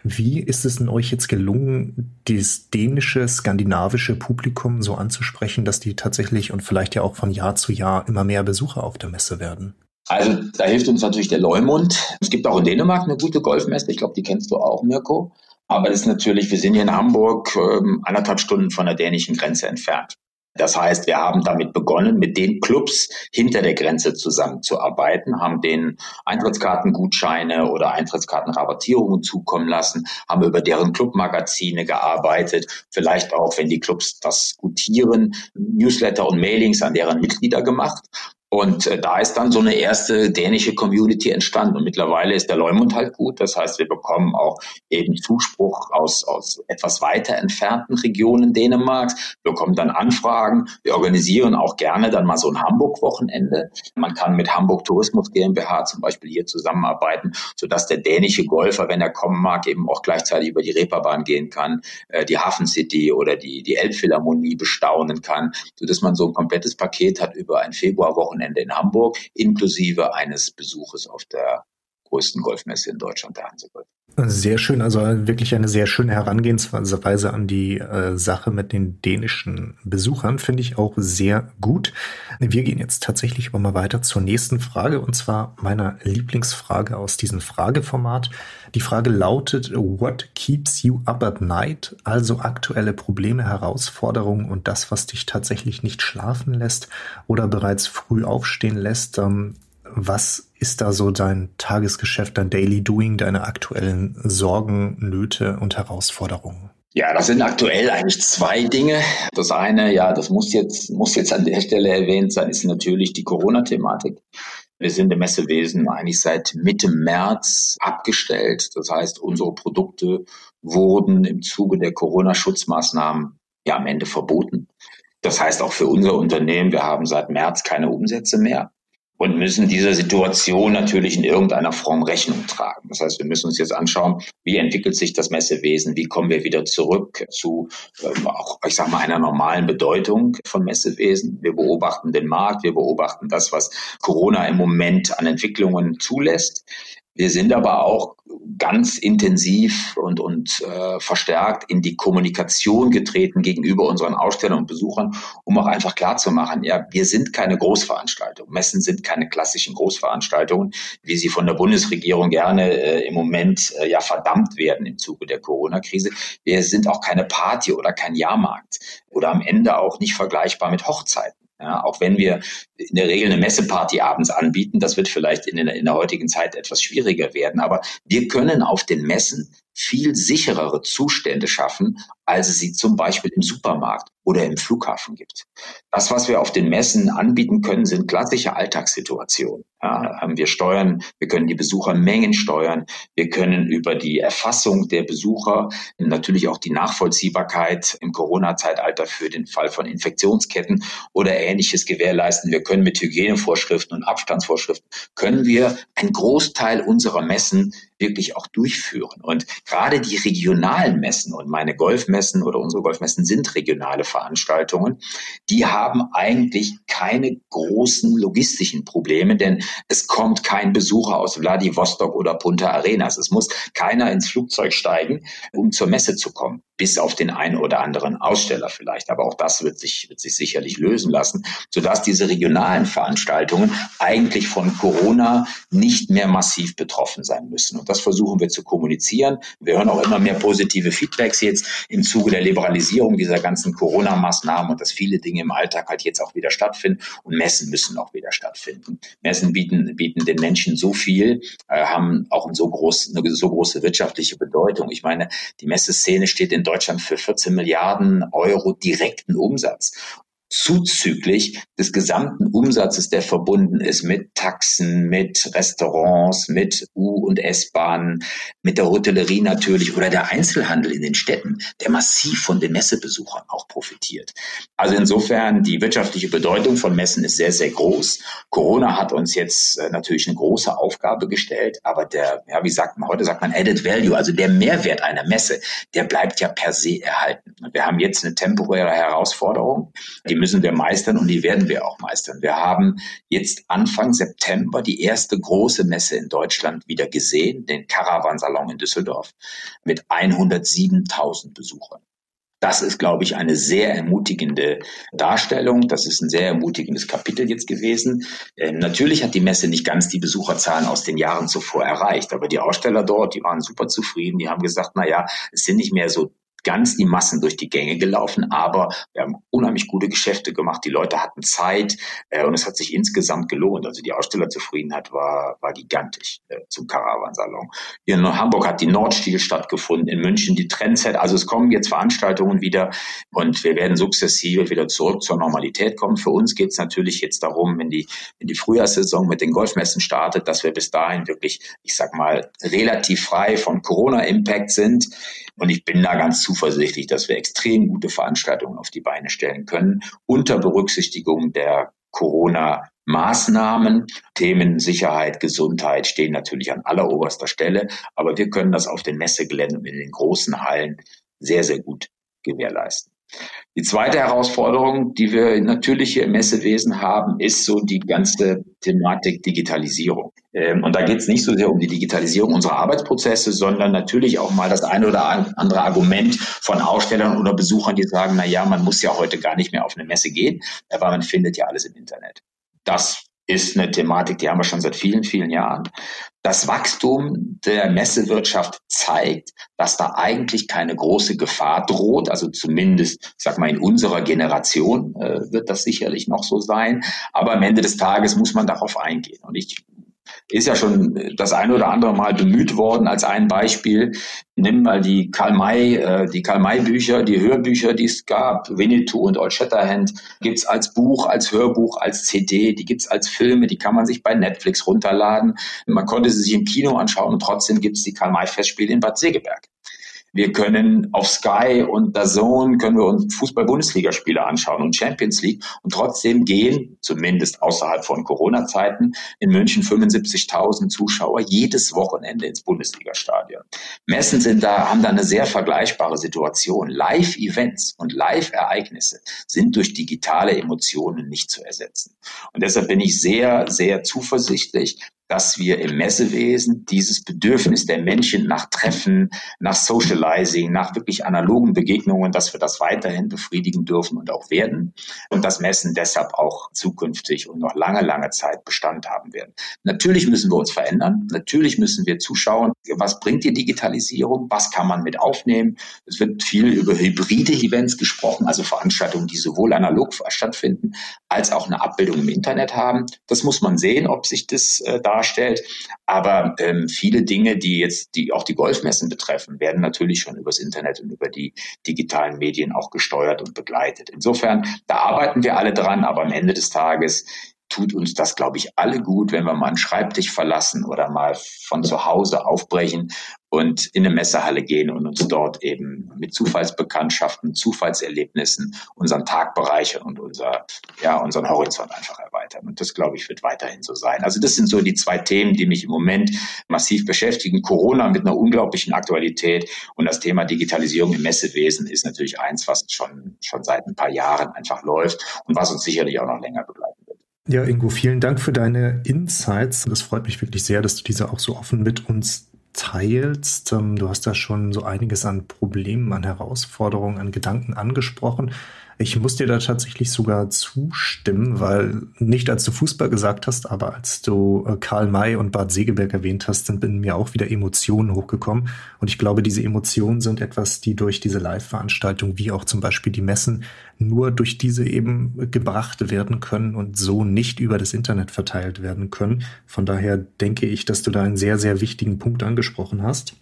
Wie ist es denn euch jetzt gelungen, das dänische, skandinavische Publikum so anzusprechen, dass die tatsächlich und vielleicht ja auch von Jahr zu Jahr immer mehr Besucher auf der Messe werden? Also da hilft uns natürlich der Leumund. Es gibt auch in Dänemark eine gute Golfmesse. Ich glaube, die kennst du auch, Mirko. Aber das ist natürlich, wir sind hier in Hamburg ähm, anderthalb Stunden von der dänischen Grenze entfernt. Das heißt, wir haben damit begonnen, mit den Clubs hinter der Grenze zusammenzuarbeiten, haben den Eintrittskartengutscheine oder Eintrittskartenrabattierungen zukommen lassen, haben über deren Clubmagazine gearbeitet, vielleicht auch, wenn die Clubs das gutieren, Newsletter und Mailings an deren Mitglieder gemacht und äh, da ist dann so eine erste dänische Community entstanden. Und mittlerweile ist der Leumund halt gut. Das heißt, wir bekommen auch eben Zuspruch aus, aus etwas weiter entfernten Regionen Dänemarks. Wir bekommen dann Anfragen. Wir organisieren auch gerne dann mal so ein Hamburg-Wochenende. Man kann mit Hamburg Tourismus GmbH zum Beispiel hier zusammenarbeiten, sodass der dänische Golfer, wenn er kommen mag, eben auch gleichzeitig über die Reeperbahn gehen kann, äh, die Hafen City oder die, die Elbphilharmonie bestaunen kann, sodass man so ein komplettes Paket hat über ein Februarwochenende Wochenende in Hamburg, inklusive eines Besuches auf der größten Golfmesse in Deutschland, der Hansegolf. Sehr schön, also wirklich eine sehr schöne Herangehensweise an die äh, Sache mit den dänischen Besuchern, finde ich auch sehr gut. Wir gehen jetzt tatsächlich aber mal weiter zur nächsten Frage und zwar meiner Lieblingsfrage aus diesem Frageformat. Die Frage lautet, what keeps you up at night? Also aktuelle Probleme, Herausforderungen und das, was dich tatsächlich nicht schlafen lässt oder bereits früh aufstehen lässt. Ähm, was ist da so dein Tagesgeschäft, dein Daily Doing, deine aktuellen Sorgen, Nöte und Herausforderungen? Ja, das sind aktuell eigentlich zwei Dinge. Das eine, ja, das muss jetzt, muss jetzt an der Stelle erwähnt sein, ist natürlich die Corona-Thematik. Wir sind im Messewesen eigentlich seit Mitte März abgestellt. Das heißt, unsere Produkte wurden im Zuge der Corona-Schutzmaßnahmen ja am Ende verboten. Das heißt auch für unser Unternehmen, wir haben seit März keine Umsätze mehr und müssen dieser Situation natürlich in irgendeiner Form Rechnung tragen. Das heißt, wir müssen uns jetzt anschauen, wie entwickelt sich das Messewesen, wie kommen wir wieder zurück zu ähm, auch, ich sage mal, einer normalen Bedeutung von Messewesen. Wir beobachten den Markt, wir beobachten das, was Corona im Moment an Entwicklungen zulässt. Wir sind aber auch ganz intensiv und, und äh, verstärkt in die Kommunikation getreten gegenüber unseren Ausstellern und Besuchern, um auch einfach klarzumachen, ja, wir sind keine Großveranstaltung. Messen sind keine klassischen Großveranstaltungen, wie sie von der Bundesregierung gerne äh, im Moment äh, ja verdammt werden im Zuge der Corona-Krise. Wir sind auch keine Party oder kein Jahrmarkt oder am Ende auch nicht vergleichbar mit Hochzeiten. Ja, auch wenn wir in der Regel eine Messeparty abends anbieten, das wird vielleicht in, in der heutigen Zeit etwas schwieriger werden, aber wir können auf den Messen viel sicherere Zustände schaffen, als es sie zum Beispiel im Supermarkt oder im Flughafen gibt. Das, was wir auf den Messen anbieten können, sind klassische Alltagssituationen. Ja, haben wir steuern, wir können die Besuchermengen steuern, wir können über die Erfassung der Besucher natürlich auch die Nachvollziehbarkeit im Corona-Zeitalter für den Fall von Infektionsketten oder ähnliches gewährleisten. Wir können mit Hygienevorschriften und Abstandsvorschriften, können wir einen Großteil unserer Messen wirklich auch durchführen. Und gerade die regionalen Messen und meine Golfmessen oder unsere Golfmessen sind regionale Veranstaltungen, die haben eigentlich keine großen logistischen Probleme, denn es kommt kein Besucher aus Vladivostok oder Punta Arenas. Es muss keiner ins Flugzeug steigen, um zur Messe zu kommen, bis auf den einen oder anderen Aussteller vielleicht. Aber auch das wird sich, wird sich sicherlich lösen lassen, sodass diese regionalen Veranstaltungen eigentlich von Corona nicht mehr massiv betroffen sein müssen. Und das versuchen wir zu kommunizieren. Wir hören auch immer mehr positive Feedbacks jetzt im Zuge der Liberalisierung dieser ganzen Corona-Maßnahmen und dass viele Dinge im Alltag halt jetzt auch wieder stattfinden und Messen müssen auch wieder stattfinden. Messen bieten, bieten den Menschen so viel, äh, haben auch ein so groß, eine so große wirtschaftliche Bedeutung. Ich meine, die Messeszene steht in Deutschland für 14 Milliarden Euro direkten Umsatz zuzüglich des gesamten Umsatzes, der verbunden ist mit Taxen, mit Restaurants, mit U- und S-Bahnen, mit der Hotellerie natürlich oder der Einzelhandel in den Städten, der massiv von den Messebesuchern auch profitiert. Also insofern, die wirtschaftliche Bedeutung von Messen ist sehr, sehr groß. Corona hat uns jetzt äh, natürlich eine große Aufgabe gestellt, aber der, ja, wie sagt man, heute sagt man Added Value, also der Mehrwert einer Messe, der bleibt ja per se erhalten. Wir haben jetzt eine temporäre Herausforderung, die die müssen wir meistern und die werden wir auch meistern. Wir haben jetzt Anfang September die erste große Messe in Deutschland wieder gesehen, den Caravansalon in Düsseldorf mit 107.000 Besuchern. Das ist, glaube ich, eine sehr ermutigende Darstellung. Das ist ein sehr ermutigendes Kapitel jetzt gewesen. Ähm, natürlich hat die Messe nicht ganz die Besucherzahlen aus den Jahren zuvor erreicht, aber die Aussteller dort, die waren super zufrieden. Die haben gesagt, na ja, es sind nicht mehr so ganz die Massen durch die Gänge gelaufen, aber wir haben unheimlich gute Geschäfte gemacht. Die Leute hatten Zeit äh, und es hat sich insgesamt gelohnt. Also die Ausstellerzufriedenheit war, war gigantisch äh, zum Caravansalon. Hier in Hamburg hat die Nordstil stattgefunden, in München die Trendset. Also es kommen jetzt Veranstaltungen wieder und wir werden sukzessive wieder zurück zur Normalität kommen. Für uns geht es natürlich jetzt darum, wenn die, wenn die Frühjahrssaison mit den Golfmessen startet, dass wir bis dahin wirklich, ich sag mal, relativ frei von Corona-Impact sind. Und ich bin da ganz zuversichtlich, dass wir extrem gute Veranstaltungen auf die Beine stellen können, unter Berücksichtigung der Corona Maßnahmen, Themen Sicherheit, Gesundheit stehen natürlich an alleroberster Stelle, aber wir können das auf den Messegeländen und in den großen Hallen sehr, sehr gut gewährleisten. Die zweite Herausforderung, die wir natürlich hier im Messewesen haben, ist so die ganze Thematik Digitalisierung. Ähm, und da geht es nicht so sehr um die Digitalisierung unserer Arbeitsprozesse, sondern natürlich auch mal das eine oder andere Argument von Ausstellern oder Besuchern, die sagen, na ja, man muss ja heute gar nicht mehr auf eine Messe gehen, weil man findet ja alles im Internet. Das ist eine Thematik, die haben wir schon seit vielen, vielen Jahren. Das Wachstum der Messewirtschaft zeigt, dass da eigentlich keine große Gefahr droht. Also zumindest, ich sag mal, in unserer Generation äh, wird das sicherlich noch so sein. Aber am Ende des Tages muss man darauf eingehen. Und ich ist ja schon das ein oder andere Mal bemüht worden als ein Beispiel. Nimm mal die Karl May, äh, die Karl May Bücher, die Hörbücher, die es gab, Winnetou und Old Shatterhand, gibt's als Buch, als Hörbuch, als CD, die gibt's als Filme, die kann man sich bei Netflix runterladen. Man konnte sie sich im Kino anschauen und trotzdem gibt's die Karl May Festspiele in Bad Segeberg. Wir können auf Sky und Zone können wir uns Fußball-Bundesligaspiele anschauen und Champions League und trotzdem gehen, zumindest außerhalb von Corona-Zeiten, in München 75.000 Zuschauer jedes Wochenende ins Bundesligastadion. Messen sind da, haben da eine sehr vergleichbare Situation. Live-Events und Live-Ereignisse sind durch digitale Emotionen nicht zu ersetzen. Und deshalb bin ich sehr, sehr zuversichtlich, dass wir im Messewesen dieses Bedürfnis der Menschen nach Treffen, nach Socializing, nach wirklich analogen Begegnungen, dass wir das weiterhin befriedigen dürfen und auch werden und das Messen deshalb auch zukünftig und noch lange, lange Zeit Bestand haben werden. Natürlich müssen wir uns verändern. Natürlich müssen wir zuschauen, was bringt die Digitalisierung? Was kann man mit aufnehmen? Es wird viel über hybride Events gesprochen, also Veranstaltungen, die sowohl analog stattfinden als auch eine Abbildung im Internet haben. Das muss man sehen, ob sich das äh, da darstellt. Aber ähm, viele Dinge, die jetzt die auch die Golfmessen betreffen, werden natürlich schon übers Internet und über die digitalen Medien auch gesteuert und begleitet. Insofern, da arbeiten wir alle dran, aber am Ende des Tages tut uns das, glaube ich, alle gut, wenn wir mal einen Schreibtisch verlassen oder mal von zu Hause aufbrechen und in eine Messehalle gehen und uns dort eben mit Zufallsbekanntschaften, Zufallserlebnissen unseren Tag bereichern und unser, ja, unseren Horizont einfach erweitern. Und das, glaube ich, wird weiterhin so sein. Also das sind so die zwei Themen, die mich im Moment massiv beschäftigen. Corona mit einer unglaublichen Aktualität und das Thema Digitalisierung im Messewesen ist natürlich eins, was schon, schon seit ein paar Jahren einfach läuft und was uns sicherlich auch noch länger begleiten. Ja, Ingo, vielen Dank für deine Insights. Das freut mich wirklich sehr, dass du diese auch so offen mit uns teilst. Ähm, du hast da schon so einiges an Problemen, an Herausforderungen, an Gedanken angesprochen. Ich muss dir da tatsächlich sogar zustimmen, weil nicht als du Fußball gesagt hast, aber als du äh, Karl May und Bad Segeberg erwähnt hast, sind in mir auch wieder Emotionen hochgekommen. Und ich glaube, diese Emotionen sind etwas, die durch diese Live-Veranstaltung, wie auch zum Beispiel die Messen, nur durch diese eben gebracht werden können und so nicht über das Internet verteilt werden können. Von daher denke ich, dass du da einen sehr, sehr wichtigen Punkt angesprochen hast.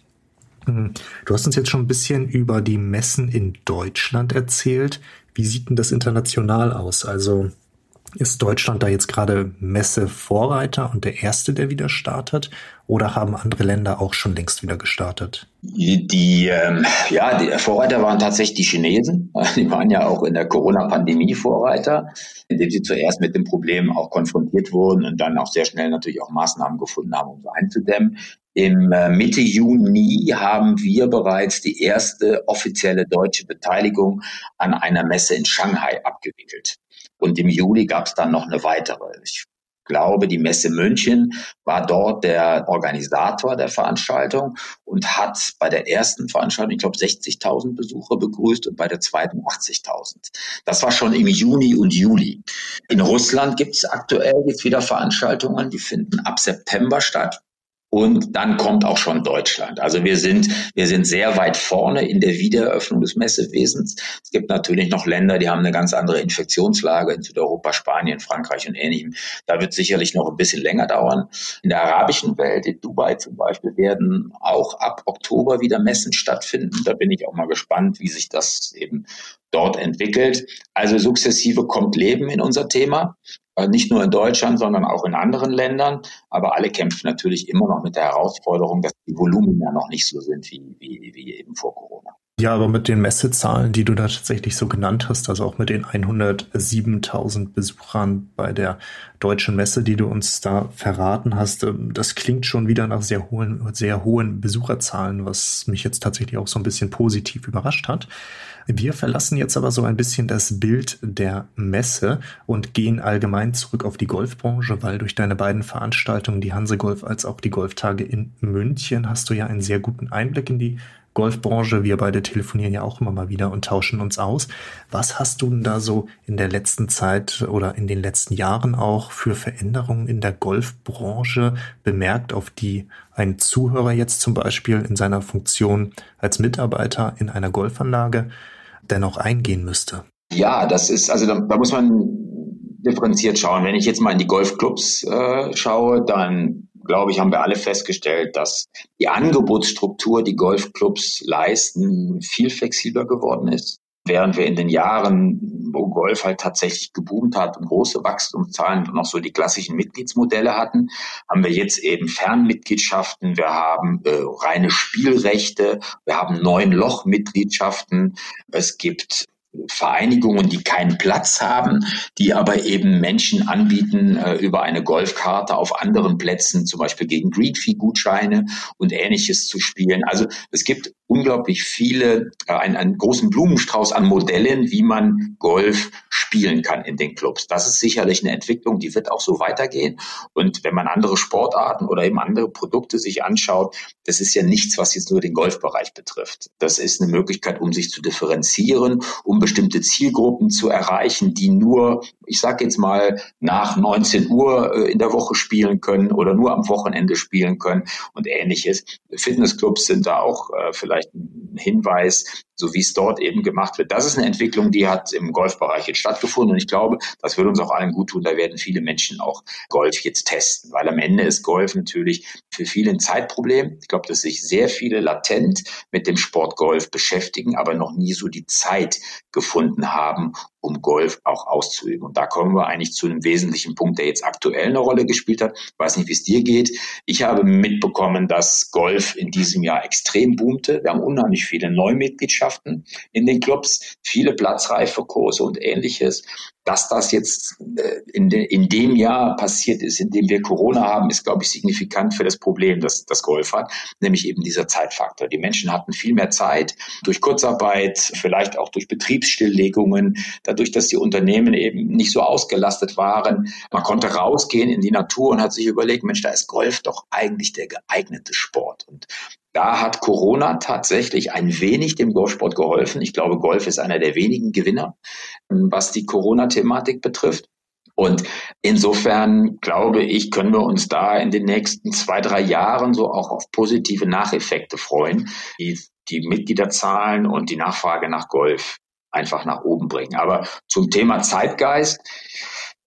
Hm. Du hast uns jetzt schon ein bisschen über die Messen in Deutschland erzählt. Wie sieht denn das international aus? Also ist Deutschland da jetzt gerade Messe-Vorreiter und der Erste, der wieder startet? Oder haben andere Länder auch schon längst wieder gestartet? Die, die ähm, ja, die Vorreiter waren tatsächlich die Chinesen. Die waren ja auch in der Corona-Pandemie Vorreiter, indem sie zuerst mit dem Problem auch konfrontiert wurden und dann auch sehr schnell natürlich auch Maßnahmen gefunden haben, um es einzudämmen. Im äh, Mitte Juni haben wir bereits die erste offizielle deutsche Beteiligung an einer Messe in Shanghai abgewickelt. Und im Juli gab es dann noch eine weitere. Ich glaube, die Messe München war dort der Organisator der Veranstaltung und hat bei der ersten Veranstaltung, ich glaube, 60.000 Besucher begrüßt und bei der zweiten 80.000. Das war schon im Juni und Juli. In Russland gibt es aktuell jetzt wieder Veranstaltungen, die finden ab September statt. Und dann kommt auch schon Deutschland. Also wir sind, wir sind sehr weit vorne in der Wiedereröffnung des Messewesens. Es gibt natürlich noch Länder, die haben eine ganz andere Infektionslage in Südeuropa, Spanien, Frankreich und ähnlichem. Da wird sicherlich noch ein bisschen länger dauern. In der arabischen Welt, in Dubai zum Beispiel, werden auch ab Oktober wieder Messen stattfinden. Da bin ich auch mal gespannt, wie sich das eben dort entwickelt. Also sukzessive kommt Leben in unser Thema. Äh, nicht nur in Deutschland, sondern auch in anderen Ländern. Aber alle kämpfen natürlich immer noch mit der Herausforderung, dass die Volumina noch nicht so sind wie, wie, wie eben vor Corona. Ja, aber mit den Messezahlen, die du da tatsächlich so genannt hast, also auch mit den 107.000 Besuchern bei der deutschen Messe, die du uns da verraten hast, ähm, das klingt schon wieder nach sehr hohen, sehr hohen Besucherzahlen, was mich jetzt tatsächlich auch so ein bisschen positiv überrascht hat. Wir verlassen jetzt aber so ein bisschen das Bild der Messe und gehen allgemein zurück auf die Golfbranche, weil durch deine beiden Veranstaltungen, die Hanse Golf als auch die Golftage in München, hast du ja einen sehr guten Einblick in die Golfbranche. Wir beide telefonieren ja auch immer mal wieder und tauschen uns aus. Was hast du denn da so in der letzten Zeit oder in den letzten Jahren auch für Veränderungen in der Golfbranche bemerkt, auf die ein Zuhörer jetzt zum Beispiel in seiner Funktion als Mitarbeiter in einer Golfanlage dennoch eingehen müsste? Ja, das ist, also da, da muss man differenziert schauen. Wenn ich jetzt mal in die Golfclubs äh, schaue, dann glaube ich, haben wir alle festgestellt, dass die Angebotsstruktur, die Golfclubs leisten, viel flexibler geworden ist. Während wir in den Jahren, wo Golf halt tatsächlich geboomt hat und große Wachstumszahlen und noch so die klassischen Mitgliedsmodelle hatten, haben wir jetzt eben Fernmitgliedschaften, wir haben äh, reine Spielrechte, wir haben neun Lochmitgliedschaften, es gibt Vereinigungen, die keinen Platz haben, die aber eben Menschen anbieten, äh, über eine Golfkarte auf anderen Plätzen, zum Beispiel gegen Greenfee-Gutscheine und ähnliches zu spielen. Also es gibt unglaublich viele, äh, einen, einen großen Blumenstrauß an Modellen, wie man Golf spielen kann in den Clubs. Das ist sicherlich eine Entwicklung, die wird auch so weitergehen. Und wenn man andere Sportarten oder eben andere Produkte sich anschaut, das ist ja nichts, was jetzt nur den Golfbereich betrifft. Das ist eine Möglichkeit, um sich zu differenzieren, um bestimmte Zielgruppen zu erreichen, die nur, ich sage jetzt mal, nach 19 Uhr äh, in der Woche spielen können oder nur am Wochenende spielen können und ähnliches. Fitnessclubs sind da auch äh, vielleicht ein Hinweis, so wie es dort eben gemacht wird. Das ist eine Entwicklung, die hat im Golfbereich jetzt stattgefunden und ich glaube, das würde uns auch allen gut tun. Da werden viele Menschen auch Golf jetzt testen, weil am Ende ist Golf natürlich für viele ein Zeitproblem. Ich glaube, dass sich sehr viele latent mit dem Sport Golf beschäftigen, aber noch nie so die Zeit gefunden haben, um Golf auch auszuüben. Und da kommen wir eigentlich zu einem wesentlichen Punkt, der jetzt aktuell eine Rolle gespielt hat. Ich weiß nicht, wie es dir geht. Ich habe mitbekommen, dass Golf in diesem Jahr extrem boomte. Wir haben unheimlich viele Neumitgliedschaften in den Clubs, viele platzreife Kurse und ähnliches. Dass das jetzt äh, in, de, in dem Jahr passiert ist, in dem wir Corona haben, ist, glaube ich, signifikant für das Problem, das das Golf hat, nämlich eben dieser Zeitfaktor. Die Menschen hatten viel mehr Zeit durch Kurzarbeit, vielleicht auch durch Betriebsstilllegungen, dadurch, dass die Unternehmen eben nicht so ausgelastet waren. Man konnte rausgehen in die Natur und hat sich überlegt, Mensch, da ist Golf doch eigentlich der geeignete Sport. Und da hat Corona tatsächlich ein wenig dem Golfsport geholfen. Ich glaube, Golf ist einer der wenigen Gewinner, was die Corona-Thematik betrifft. Und insofern glaube ich, können wir uns da in den nächsten zwei, drei Jahren so auch auf positive Nacheffekte freuen, die die Mitgliederzahlen und die Nachfrage nach Golf einfach nach oben bringen. Aber zum Thema Zeitgeist,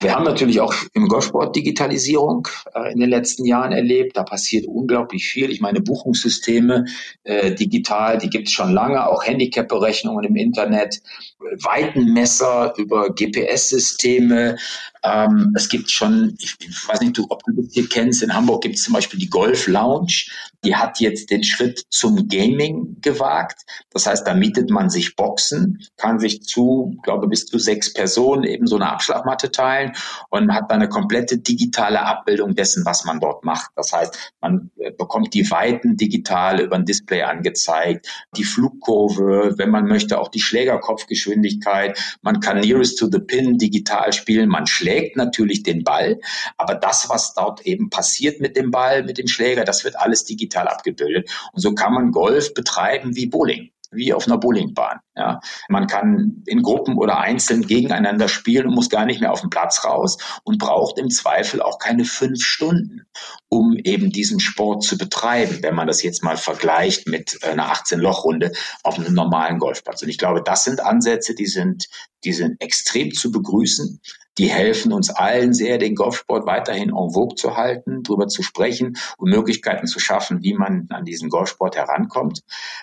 wir haben natürlich auch im Golfsport Digitalisierung äh, in den letzten Jahren erlebt. Da passiert unglaublich viel. Ich meine, Buchungssysteme äh, digital, die gibt es schon lange, auch Handicap-Berechnungen im Internet, Weitenmesser über GPS-Systeme, ähm, es gibt schon, ich, weiß nicht, ob du das hier kennst, in Hamburg gibt es zum Beispiel die Golf Lounge. Die hat jetzt den Schritt zum Gaming gewagt. Das heißt, da mietet man sich Boxen, kann sich zu, glaube bis zu sechs Personen eben so eine Abschlagmatte teilen und hat dann eine komplette digitale Abbildung dessen, was man dort macht. Das heißt, man äh, bekommt die Weiten digital über ein Display angezeigt, die Flugkurve, wenn man möchte, auch die Schlägerkopfgeschwindigkeit. Man kann Nearest to the Pin digital spielen. Man schlägt schlägt natürlich den Ball, aber das, was dort eben passiert mit dem Ball, mit dem Schläger, das wird alles digital abgebildet. Und so kann man Golf betreiben wie Bowling wie auf einer Bowlingbahn. Ja. Man kann in Gruppen oder einzeln gegeneinander spielen und muss gar nicht mehr auf den Platz raus und braucht im Zweifel auch keine fünf Stunden, um eben diesen Sport zu betreiben, wenn man das jetzt mal vergleicht mit einer 18-Loch-Runde auf einem normalen Golfplatz. Und ich glaube, das sind Ansätze, die sind, die sind extrem zu begrüßen die helfen uns allen sehr, den Golfsport weiterhin en vogue zu halten, darüber zu sprechen und Möglichkeiten zu schaffen, wie man an diesen Golfsport herankommt.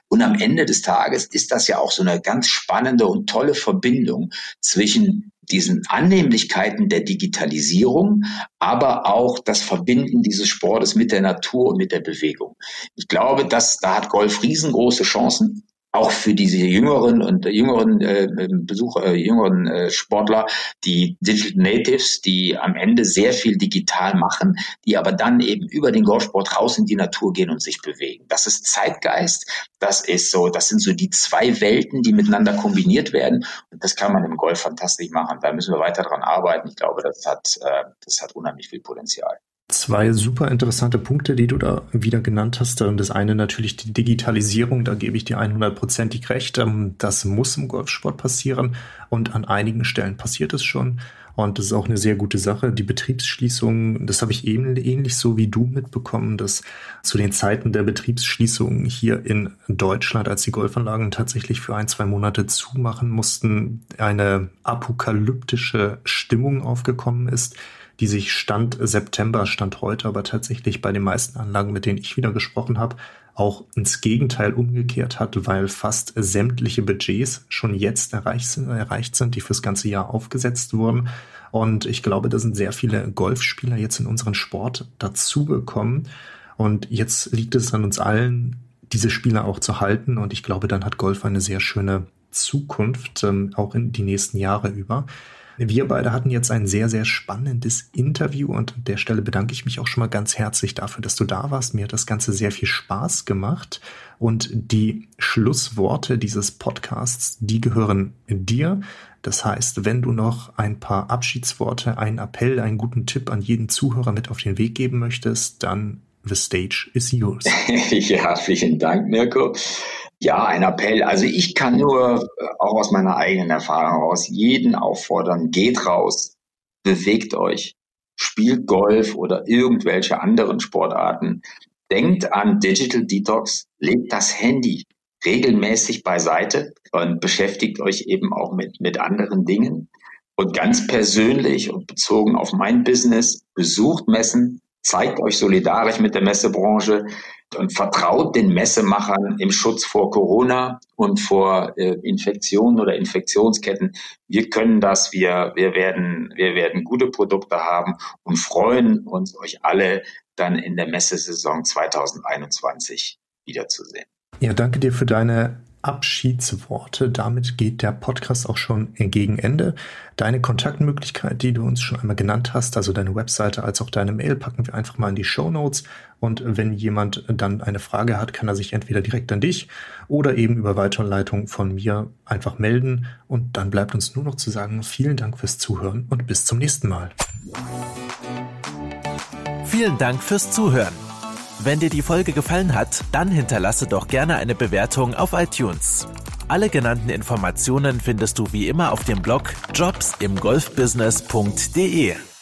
Und am Ende des Tages ist das ja auch so eine ganz spannende und tolle Verbindung zwischen diesen Annehmlichkeiten der Digitalisierung, aber auch das Verbinden dieses Sportes mit der Natur und mit der Bewegung. Ich glaube, dass da hat Golf riesengroße Chancen auch für diese jüngeren und jüngeren äh, Besucher, äh, jüngeren äh, Sportler, die Digital Natives, die am Ende sehr viel digital machen, die aber dann eben über den Golfsport raus in die Natur gehen und sich bewegen. Das ist Zeitgeist. Das ist so, das sind so die zwei Welten, die miteinander kombiniert werden. Und das kann man im Golf fantastisch machen. Da müssen wir weiter dran arbeiten. Ich glaube, das hat, äh, das hat unheimlich viel Potenzial. Zwei super interessante Punkte, die du da wieder genannt hast. Und das eine natürlich die Digitalisierung, da gebe ich dir 100%ig recht. Ähm, das muss im Golfsport passieren und an einigen Stellen passiert es schon. Und das ist auch eine sehr gute Sache. Die Betriebsschließung, das habe ich eben ähnlich so wie du mitbekommen, dass zu den Zeiten der Betriebsschließung hier in Deutschland, als die Golfanlagen tatsächlich für ein, zwei Monate zumachen mussten, eine apokalyptische Stimmung aufgekommen ist die sich Stand September, Stand heute, aber tatsächlich bei den meisten Anlagen, mit denen ich wieder gesprochen habe, auch ins Gegenteil umgekehrt hat, weil fast sämtliche Budgets schon jetzt erreicht sind, erreicht sind, die fürs ganze Jahr aufgesetzt wurden. Und ich glaube, da sind sehr viele Golfspieler jetzt in unseren Sport dazugekommen. Und jetzt liegt es an uns allen, diese Spieler auch zu halten. Und ich glaube, dann hat Golf eine sehr schöne Zukunft, ähm, auch in die nächsten Jahre über. Wir beide hatten jetzt ein sehr, sehr spannendes Interview und an der Stelle bedanke ich mich auch schon mal ganz herzlich dafür, dass du da warst. Mir hat das Ganze sehr viel Spaß gemacht und die Schlussworte dieses Podcasts, die gehören dir. Das heißt, wenn du noch ein paar Abschiedsworte, einen Appell, einen guten Tipp an jeden Zuhörer mit auf den Weg geben möchtest, dann the stage is yours. ja, vielen Dank, Mirko. Ja, ein Appell. Also ich kann nur äh, auch aus meiner eigenen Erfahrung heraus jeden auffordern, geht raus, bewegt euch, spielt Golf oder irgendwelche anderen Sportarten. Denkt an Digital Detox, legt das Handy regelmäßig beiseite und beschäftigt euch eben auch mit, mit anderen Dingen. Und ganz persönlich und bezogen auf mein Business, besucht Messen, zeigt euch solidarisch mit der Messebranche und vertraut den Messemachern im Schutz vor Corona und vor äh, Infektionen oder Infektionsketten. Wir können das, wir, wir, werden, wir werden gute Produkte haben und freuen uns, euch alle dann in der Messesaison 2021 wiederzusehen. Ja, danke dir für deine Abschiedsworte. Damit geht der Podcast auch schon gegen Ende. Deine Kontaktmöglichkeit, die du uns schon einmal genannt hast, also deine Webseite als auch deine Mail, packen wir einfach mal in die Show Notes. Und wenn jemand dann eine Frage hat, kann er sich entweder direkt an dich oder eben über Weiterleitung von mir einfach melden. Und dann bleibt uns nur noch zu sagen, vielen Dank fürs Zuhören und bis zum nächsten Mal. Vielen Dank fürs Zuhören. Wenn dir die Folge gefallen hat, dann hinterlasse doch gerne eine Bewertung auf iTunes. Alle genannten Informationen findest du wie immer auf dem Blog jobsimgolfbusiness.de.